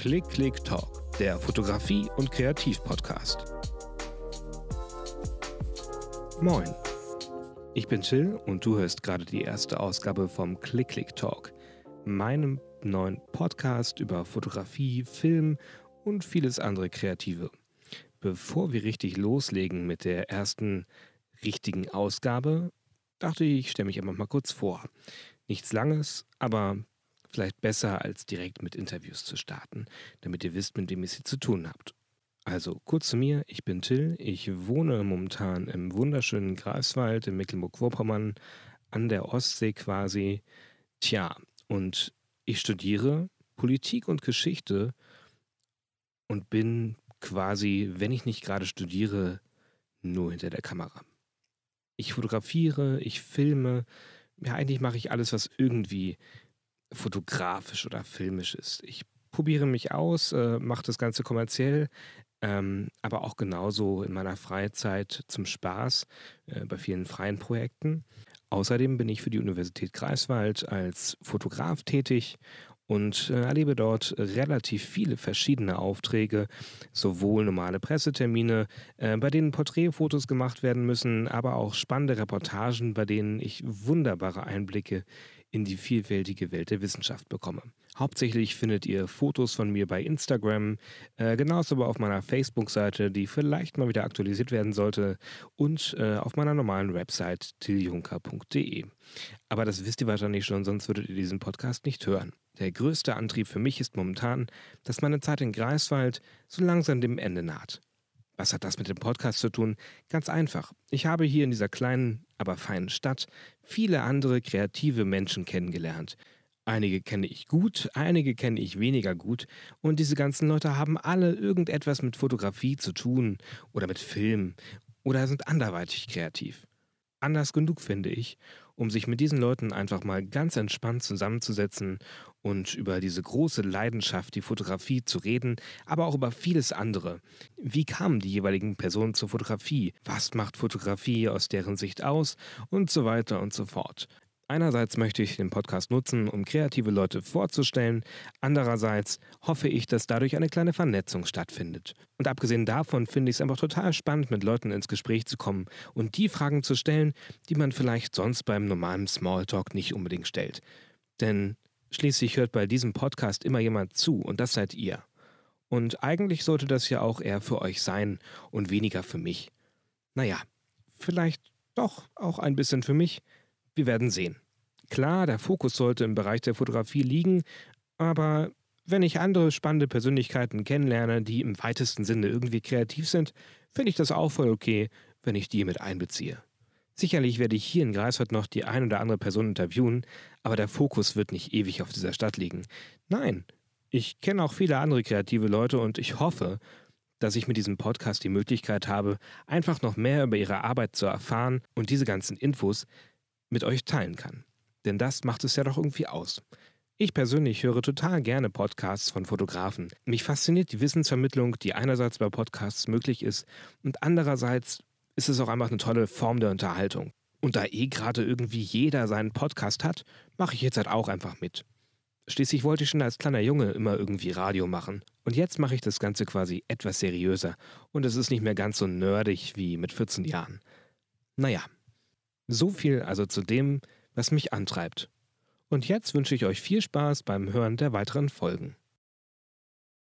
Klick Klick Talk, der Fotografie- und Kreativ-Podcast. Moin, ich bin Till und du hörst gerade die erste Ausgabe vom Klick Klick Talk, meinem neuen Podcast über Fotografie, Film und vieles andere Kreative. Bevor wir richtig loslegen mit der ersten richtigen Ausgabe, dachte ich, ich stelle mich einfach mal kurz vor. Nichts Langes, aber vielleicht besser, als direkt mit Interviews zu starten, damit ihr wisst, mit wem ihr sie zu tun habt. Also kurz zu mir, ich bin Till, ich wohne momentan im wunderschönen Greifswald in Mecklenburg-Vorpommern an der Ostsee quasi. Tja, und ich studiere Politik und Geschichte und bin quasi, wenn ich nicht gerade studiere, nur hinter der Kamera. Ich fotografiere, ich filme, ja eigentlich mache ich alles, was irgendwie fotografisch oder filmisch ist. Ich probiere mich aus, äh, mache das Ganze kommerziell, ähm, aber auch genauso in meiner Freizeit zum Spaß äh, bei vielen freien Projekten. Außerdem bin ich für die Universität Greifswald als Fotograf tätig und äh, erlebe dort relativ viele verschiedene Aufträge, sowohl normale Pressetermine, äh, bei denen Porträtfotos gemacht werden müssen, aber auch spannende Reportagen, bei denen ich wunderbare Einblicke in die vielfältige Welt der Wissenschaft bekomme. Hauptsächlich findet ihr Fotos von mir bei Instagram, äh, genauso aber auf meiner Facebook-Seite, die vielleicht mal wieder aktualisiert werden sollte, und äh, auf meiner normalen Website tiljunker.de. Aber das wisst ihr wahrscheinlich schon, sonst würdet ihr diesen Podcast nicht hören. Der größte Antrieb für mich ist momentan, dass meine Zeit in Greifswald so langsam dem Ende naht. Was hat das mit dem Podcast zu tun? Ganz einfach. Ich habe hier in dieser kleinen, aber feinen Stadt viele andere kreative Menschen kennengelernt. Einige kenne ich gut, einige kenne ich weniger gut und diese ganzen Leute haben alle irgendetwas mit Fotografie zu tun oder mit Film oder sind anderweitig kreativ. Anders genug finde ich, um sich mit diesen Leuten einfach mal ganz entspannt zusammenzusetzen und über diese große Leidenschaft, die Fotografie, zu reden, aber auch über vieles andere. Wie kamen die jeweiligen Personen zur Fotografie? Was macht Fotografie aus deren Sicht aus? Und so weiter und so fort. Einerseits möchte ich den Podcast nutzen, um kreative Leute vorzustellen, andererseits hoffe ich, dass dadurch eine kleine Vernetzung stattfindet. Und abgesehen davon finde ich es einfach total spannend, mit Leuten ins Gespräch zu kommen und die Fragen zu stellen, die man vielleicht sonst beim normalen Smalltalk nicht unbedingt stellt. Denn schließlich hört bei diesem Podcast immer jemand zu und das seid ihr. Und eigentlich sollte das ja auch eher für euch sein und weniger für mich. Naja, vielleicht doch auch ein bisschen für mich. Wir werden sehen. Klar, der Fokus sollte im Bereich der Fotografie liegen, aber wenn ich andere spannende Persönlichkeiten kennenlerne, die im weitesten Sinne irgendwie kreativ sind, finde ich das auch voll okay, wenn ich die mit einbeziehe. Sicherlich werde ich hier in Greifswald noch die ein oder andere Person interviewen, aber der Fokus wird nicht ewig auf dieser Stadt liegen. Nein, ich kenne auch viele andere kreative Leute und ich hoffe, dass ich mit diesem Podcast die Möglichkeit habe, einfach noch mehr über ihre Arbeit zu erfahren und diese ganzen Infos mit euch teilen kann. Denn das macht es ja doch irgendwie aus. Ich persönlich höre total gerne Podcasts von Fotografen. Mich fasziniert die Wissensvermittlung, die einerseits bei Podcasts möglich ist und andererseits ist es auch einfach eine tolle Form der Unterhaltung. Und da eh gerade irgendwie jeder seinen Podcast hat, mache ich jetzt halt auch einfach mit. Schließlich wollte ich schon als kleiner Junge immer irgendwie Radio machen. Und jetzt mache ich das Ganze quasi etwas seriöser. Und es ist nicht mehr ganz so nerdig wie mit 14 Jahren. Naja, so viel also zu dem, was mich antreibt. Und jetzt wünsche ich euch viel Spaß beim Hören der weiteren Folgen.